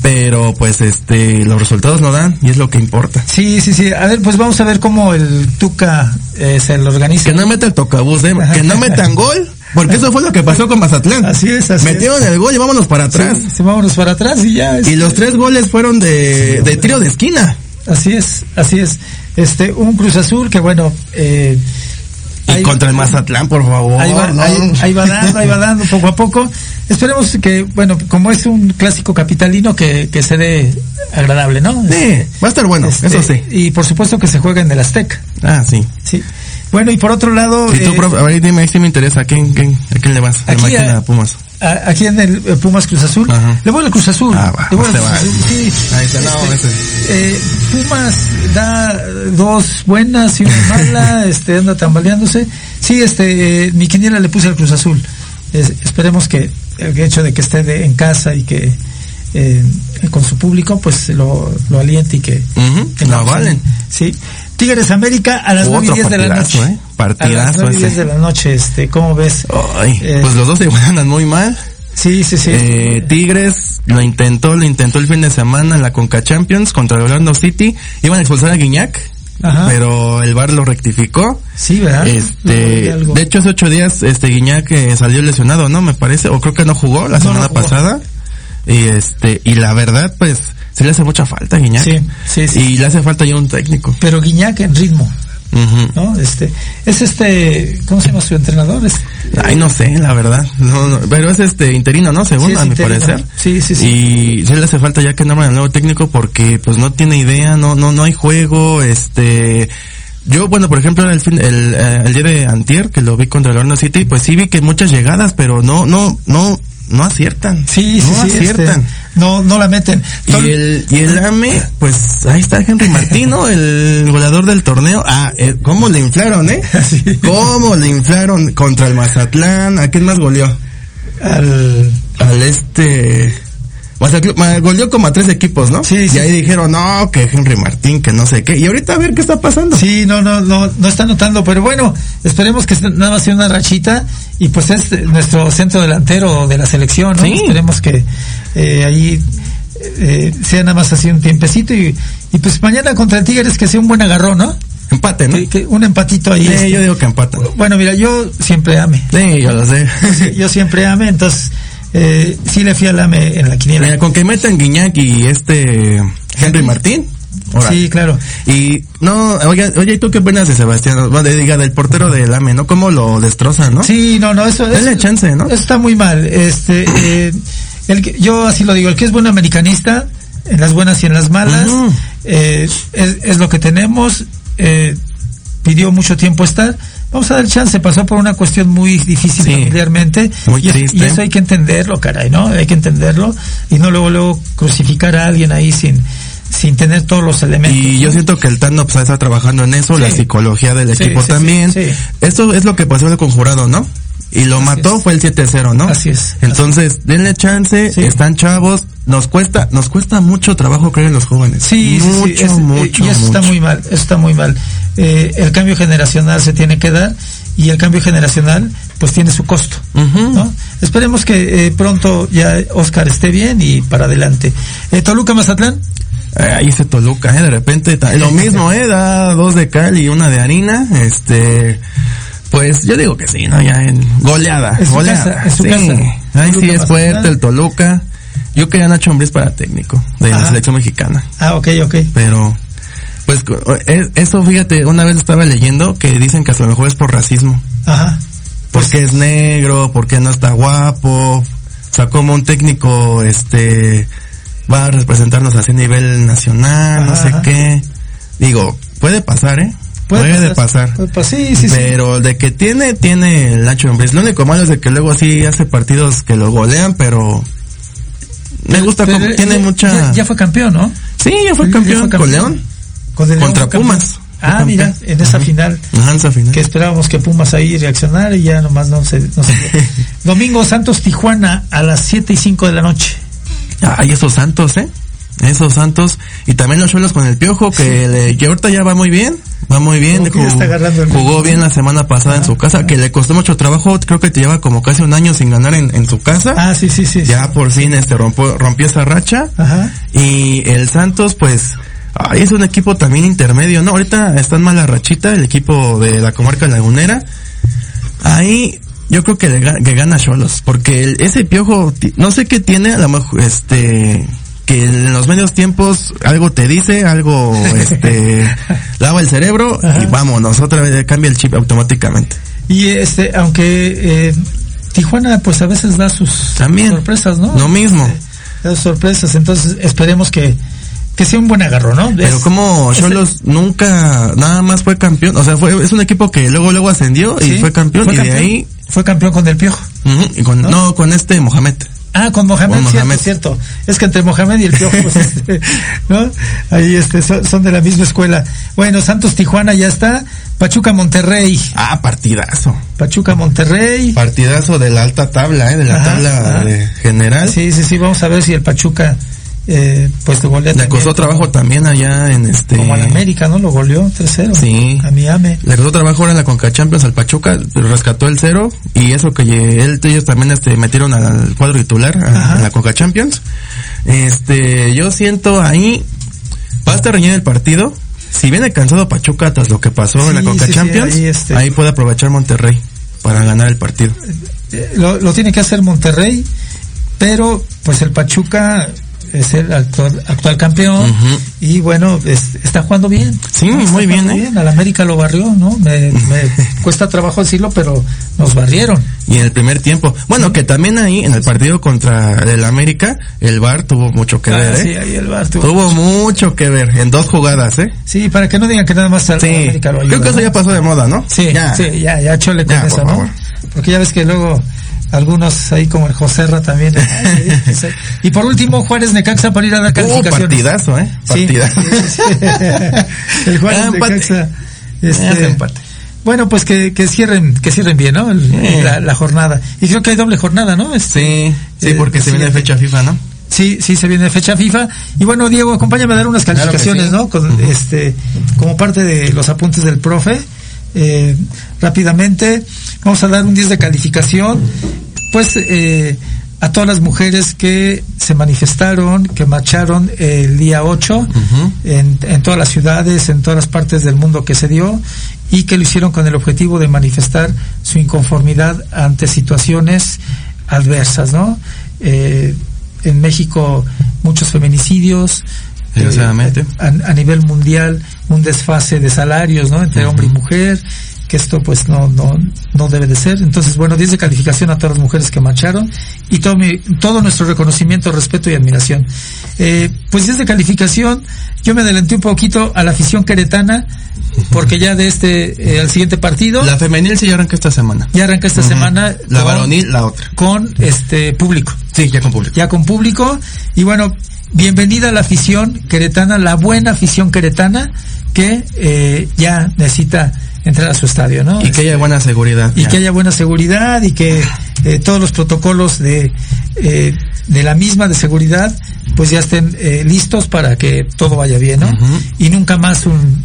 Pero pues este, los resultados no dan y es lo que importa. Sí, sí, sí. A ver, pues vamos a ver cómo el Tuca eh, se lo organiza. Que no meta el tocabús, ¿eh? que no metan gol, porque eso fue lo que pasó con Mazatlán. Así es, así Metieron el gol y vámonos para atrás. Sí, sí, vámonos para atrás y ya. Y este, los tres goles fueron de, de tiro de esquina. Así es, así es. Este, un Cruz Azul que bueno, eh, Y ahí- contra el Mazatlán, por favor. Ahí va, ¿no? ahí, ahí va dando, ahí va dando poco a poco. Esperemos que, bueno, como es un clásico capitalino, que, que se dé agradable, ¿no? Sí, va a estar bueno, Este, eso sí. Y por supuesto que se juegue en el Azteca, Ah, sí. sí. Bueno, y por otro lado, Y tú, eh, profe, a ver, dime, ahí sí me interesa. ¿A quién, quién, a quién le vas? Aquí máquina a- Pumas. a- aquí en el eh, Pumas Cruz Azul, Ajá. le voy al Cruz Azul. Ah, va, le voy al Cruz va. Azul, sí. Ahí está, no, Este, ese. eh, Pumas da dos buenas y una mala, este, anda tambaleándose. Sí, este, eh, mi quiniela le puse al Cruz Azul. Es- esperemos que el hecho de que esté de- en casa y que eh, con su público, pues lo, lo aliente y que Ujú, tenga lo avalen. Sí. Tigres América a las Otro 9 y 10 de la noche. ¿eh? Partidazo a las 9 y 10 ese. de la noche, este, ¿cómo ves? Ay, Eh, pues los dos igual andan muy mal. Sí, sí, sí. Eh, Tigres lo intentó, lo intentó el fin de semana en la Conca Champions contra el Orlando City. Iban a expulsar a Guiñac, Ajá. pero el VAR lo rectificó. Sí, ¿verdad? Este, de hecho hace ocho días, este Guiñac eh, salió lesionado, ¿no? Me parece, o creo que no jugó la No, semana no jugó. pasada. Y este, y la verdad, pues, se le hace mucha falta a Guiñac. Sí, sí, sí. Y le hace falta ya un técnico. Pero Guiñac en ritmo, Ujú. ¿no? Este, es este, ¿cómo se llama su entrenador? Es- Ay, no sé, la verdad. No, no, pero es este interino, ¿no? Según Sí, a mi interino. parecer. Sí, sí, sí. Y sí le hace falta ya que nombren al nuevo técnico porque pues no tiene idea, no, no, no hay juego, este, yo, bueno, por ejemplo, el, fin, el, eh, el día de Antier, que lo vi contra el Orlando City, pues sí vi que muchas llegadas, pero no, no, no, no aciertan. sí, sí, no sí. aciertan. este, no, no la meten. Y el, y el AME, pues ahí está Henry Martino, el goleador del torneo. Ah, eh, ¿cómo le inflaron, eh? Sí. ¿Cómo le inflaron contra el Mazatlán? ¿A quién más goleó? al, Al este... Mazatlán, ma- goleó como a tres equipos, ¿no? Sí, sí. Y ahí dijeron, no, que Henry Martín, que no sé qué. Y ahorita a ver qué está pasando. sí, no, no, no, no está notando, pero bueno, esperemos que nada más sea una rachita y pues es nuestro centro delantero de la selección, ¿no? Sí. Esperemos que eh, ahí eh, sea nada más así un tiempecito y, y pues mañana contra el Tigres que sea un buen agarrón, ¿no? Empate, ¿no? Que, que un empatito ahí. Sí, este. yo digo que empatan. Bueno, mira, yo siempre ame. Sí, yo lo sé. yo siempre ame, entonces eh, sí le fui al ame en la quiniela. Mira, con que metan Guiñac y este Henry Martín, Órale. Sí, claro. Y, no, oye, oye, ¿y tú qué opinas de Sebastián? Bueno, diga, del portero del AME, ¿no? ¿Cómo lo destroza, no? Sí, no, no, eso, eso- chance, ¿no? eso está muy mal. Este, eh, el que- yo así lo digo, el que es buen americanista, en las buenas y en las malas, eh, es, es lo que tenemos, eh, pidió mucho tiempo estar. Vamos a dar chance, pasó por una cuestión muy difícil Sí. familiarmente. Muy y, y eso hay que entenderlo, caray, ¿no? Hay que entenderlo y no luego, luego crucificar a alguien ahí sin, sin tener todos los elementos. Y yo siento que el Tano pues, está trabajando en eso, la Sí. psicología del Sí, equipo sí, también. sí, sí. Esto es lo que pasó el conjurado, ¿no? Y lo Así mató es. fue el 7-0, ¿no? Así es, Entonces, denle chance, Sí. están chavos, nos cuesta, nos cuesta mucho trabajo creer en los jóvenes. Sí, sí, mucho, sí, es- mucho, y eso está muy mal, eso está muy mal. Eh, el cambio generacional se tiene que dar y el cambio generacional pues tiene su costo. Esperemos que eh, pronto ya Oscar esté bien y para adelante. Eh, Toluca Mazatlán, Eh, ahí se Toluca, eh, de repente, lo mismo, eh, da dos de cal y una de harina, este, pues yo digo que sí, ¿no? Ya en goleada, En su goleada. casa, en su sí. casa. Ahí sí es fuerte Mazatlán. el Toluca. Yo quería Nacho Ambriz para técnico de la selección mexicana, ah, ok, ok. pero pues eh, eso fíjate, una vez estaba leyendo que dicen que a lo mejor es por racismo, Ajá. porque es negro, porque no está guapo, o sea, como un técnico, este, va a representarnos así a nivel nacional, no sé ajá. qué. Digo, puede pasar, ¿eh? Puede, pasar. Puede pas- sí, sí, sí. Pero de que tiene, tiene el Nacho Ambriz. Lo único malo es de que luego sí hace partidos que lo golean, pero me gusta, Pero, eh, tiene ya- mucha... Ya, ya fue campeón, ¿no? sí, ya fue ya campeón, fue con campeón. León. Con el León Contra. Pumas. Ah, mira, en esa Ajá. final. Ajá, final. que esperábamos que Pumas ahí reaccionara y ya nomás no se, no se dio. Domingo Santos Tijuana a las 7 y 5 de la noche. Ay, esos santos, ¿eh? Esos santos. Y también los suelos con el piojo, que, le, que ahorita ya va muy bien. Va muy bien. Jugó, jugó bien la semana pasada en su casa, que le costó mucho trabajo. Creo que te lleva como casi un año sin ganar en, en su casa. Ah, sí, sí, sí. ya por fin este rompió, rompió esa racha. Ajá. Y el Santos, pues, ay, es un equipo también intermedio, ¿no? Ahorita está en mala rachita el equipo de la comarca lagunera. Ahí yo creo que, le que gana Cholos, porque el- ese piojo, no sé qué tiene, a lo mejor, este, que en los medios tiempos algo te dice, algo, este, lava el cerebro y vámonos, otra vez cambia el chip automáticamente. Y este, aunque eh, Tijuana pues a veces da sus También. sorpresas, ¿no? Lo mismo. Da sus sorpresas, entonces esperemos que, que sea un buen agarro, ¿no? Pero Es- como Cholos nunca, nada más fue campeón, o sea, fue, es un equipo que luego, luego ascendió y sí, fue campeón y de ahí, Fue campeón con el Piojo. ujú, y con, ¿No? con este Mohamed. Ah, con Mohamed, Con cierto, Mohamed. cierto. Es que entre Mohamed y el Piojo, pues, este, ¿no? Ahí este, son, son de la misma escuela. Bueno, Santos Tijuana ya está. Pachuca Monterrey. Ah, partidazo. Pachuca Monterrey. Partidazo de la alta tabla, eh, de la Ajá, tabla de general. Sí, sí, sí, vamos a ver si el Pachuca, eh, pues lo golea Le costó trabajo también allá en este. Como al América, ¿no? Lo goleó 3-0. Sí. A Miami. Le costó trabajo ahora en la Conca Champions al Pachuca, rescató el cero y eso que él, ellos también este metieron al cuadro titular a, la Conca Champions. Este, yo siento ahí va a estar reñido el partido. Si viene cansado Pachuca tras lo que pasó en la Conca sí, sí, Champions, ahí, este- ahí puede aprovechar Monterrey para ganar el partido. Eh, Lo, lo tiene que hacer Monterrey, pero pues el Pachuca es el actual, actual campeón y bueno, es- está jugando bien. Sí, muy bien, ¿eh? Al América lo barrió, ¿no? Me, me cuesta trabajo decirlo, pero nos barrieron. Y en el primer tiempo. Bueno, que también ahí en el partido contra el América, el VAR tuvo mucho que Ah, ver, sí, ¿eh? ahí el VAR tuvo- Tuvo mucho que ver en dos jugadas, ¿eh? Sí, para que no digan que nada más al Sí. América lo ayuda. Creo que eso ya pasó de moda, ¿no? Sí, Ya. sí, ya, ya chole con Ya, eso, por ¿no? favor. Porque ya ves que luego algunos ahí como el Joserra también. y por último, Juárez Necaxa para ir a dar Uh, calificaciones. partidazo, ¿eh? Sí. Partidazo. el Juárez Ah. Necaxa, este, Ese empate. Bueno, pues que, que cierren, que cierren bien, ¿no? El- Sí. la, la jornada. Y creo que hay doble jornada, ¿no? Este, Sí, sí, Eh, porque se viene siguiente. fecha FIFA, ¿no? Sí, sí, se viene fecha FIFA. Y bueno, Diego, acompáñame a dar unas Claro calificaciones, sí. ¿no? Con, este, como parte de los apuntes del profe. Eh, rápidamente, vamos a dar un 10 de calificación. Pues, eh, a todas las mujeres que se manifestaron, que marcharon el día 8 en, en todas las ciudades, en todas las partes del mundo que se dio y que lo hicieron con el objetivo de manifestar su inconformidad ante situaciones adversas, ¿no? Eh, en México muchos feminicidios, Desgraciadamente. a, a nivel mundial un desfase de salarios, ¿no? Entre hombre y mujer, que esto pues no, no, no debe de ser. Entonces, bueno, 10 de calificación a todas las mujeres que marcharon y todo mi, todo nuestro reconocimiento, respeto y admiración. Eh, pues 10 de calificación, yo me adelanté un poquito a la afición queretana, porque ya de este, eh, al siguiente partido. La femenil sí ya arranca esta semana. Ya arranca esta semana. La con- varonil, la otra. Con este público. Sí, ya con público. Ya con público. Y bueno, bienvenida a la afición queretana, la buena afición queretana que eh, ya necesita entrar a su estadio, ¿no? Y que haya buena seguridad. y ya. que haya buena seguridad y que eh, todos los protocolos de eh, de la misma de seguridad pues ya estén listos para que todo vaya bien, ¿no? Y nunca más un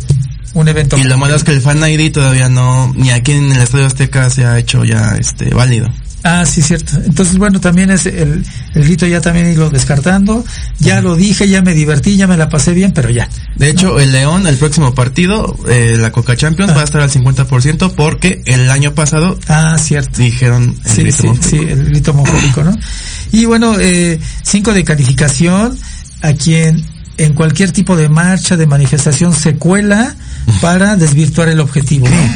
un evento. Y lo malo es que el Fan ID todavía no, ni aquí en el Estadio Azteca se ha hecho ya este válido. Ah, sí, cierto. Entonces, bueno, también es el, el grito ya también irlo descartando. Ya lo dije, ya me divertí, ya me la pasé bien, pero ya. De hecho, el León, el próximo partido, eh, la Coca Champions, va a estar al 50% porque el año pasado Ah, cierto. dijeron el Sí, grito sí, sí, el grito homofóbico, ¿no? Y bueno, eh, cinco de calificación a quien en cualquier tipo de marcha, de manifestación se cuela para desvirtuar el objetivo, ¿no?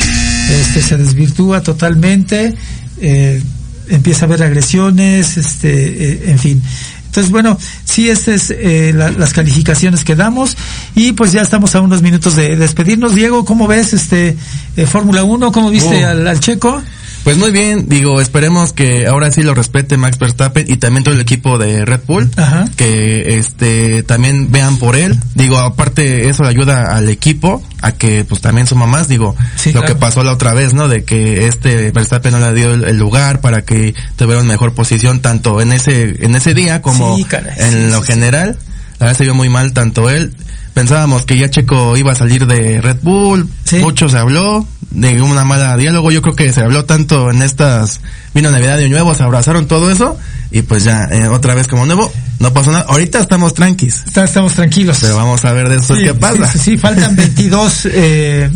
Este se desvirtúa totalmente, eh, empieza a haber agresiones, este, eh, en fin. Entonces, bueno, sí, estas es eh, la- las calificaciones que damos y pues ya estamos a unos minutos de despedirnos. Diego, ¿cómo ves este eh, Fórmula 1? ¿Cómo viste Oh. al, al checo? Pues muy bien, digo, esperemos que ahora sí lo respete Max Verstappen y también todo el equipo de Red Bull, Ajá. que este también vean por él. Digo, aparte eso ayuda al equipo a que pues también suma más, digo, Sí, lo claro. que pasó la otra vez, ¿no? De que este Verstappen no le dio el, el lugar para que tuviera una mejor posición tanto en ese en ese día como Sí, caray, en sí, lo general. La verdad se vio muy mal tanto él. Pensábamos que ya Checo iba a salir de Red Bull, Sí. mucho se habló de una mala diálogo, yo creo que se habló tanto en estas, vino Navidad Año Nuevo, se abrazaron todo eso, y pues ya, eh, otra vez como nuevo, no pasó nada, ahorita estamos tranquis, Está- estamos tranquilos. pero vamos a ver después Sí, qué pasa. Sí, sí, sí, faltan 22 eh,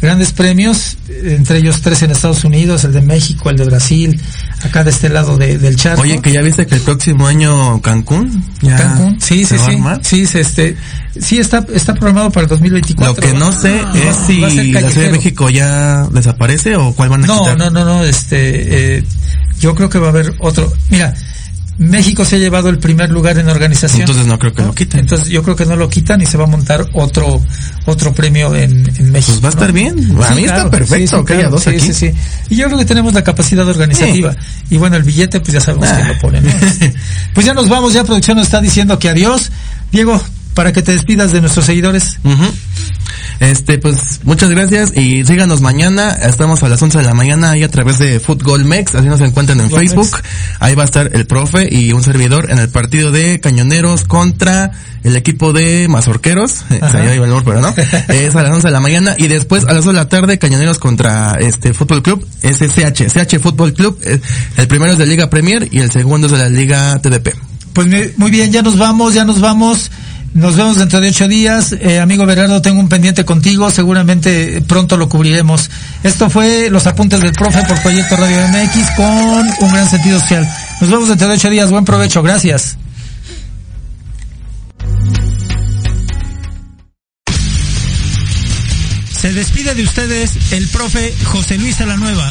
grandes premios, eh, entre ellos tres en Estados Unidos, el de México, el de Brasil, acá de este lado de- del charco. Oye, que ya viste que el próximo año Cancún, ya Cancún, sí, sí, sí, sí, se, este, sí está, está programado para el 2024. Lo que no sé Ah, es si la Ciudad de. México ya desaparece o cuál van a No, quitar. no, no, no, este, eh, yo creo que va a haber otro. Mira, México se ha llevado el primer lugar en organización. Entonces no creo que lo quiten. Entonces yo creo que no lo quitan y se va a montar otro otro premio en, en México. Pues va a estar ¿no? bien. A mí está perfecto que dos sí, aquí. Sí, sí, Y yo creo que tenemos la capacidad organizativa. Y bueno, el billete, pues ya sabemos Ah. quién lo pone. ¿no? Pues ya nos vamos, ya producción nos está diciendo que adiós. Diego, para que te despidas de nuestros seguidores. Este, pues, muchas gracias y síganos mañana. Estamos a las 11 de la mañana ahí a través de Fútbol Mex. Así nos encuentran en Facebook. Mex. Ahí va a estar el profe y un servidor en el partido de Cañoneros contra el equipo de Mazorqueros. Iba el pero no. es a las 11 de la mañana y después a las 2 de la tarde Cañoneros contra este Fútbol Club. SCH, CH Fútbol Club. Eh, El primero es de Liga Premier y el segundo es de la Liga TDP. Pues muy bien, ya nos vamos, ya nos vamos. Nos vemos dentro de ocho días. Eh, amigo Berardo, tengo un pendiente contigo. Seguramente pronto lo cubriremos. Esto fue Los Apuntes del Profe por Proyecto Radio MX con un gran sentido social. Nos vemos dentro de ocho días. Buen provecho. Gracias. Se despide de ustedes el profe José Luis Alanueva.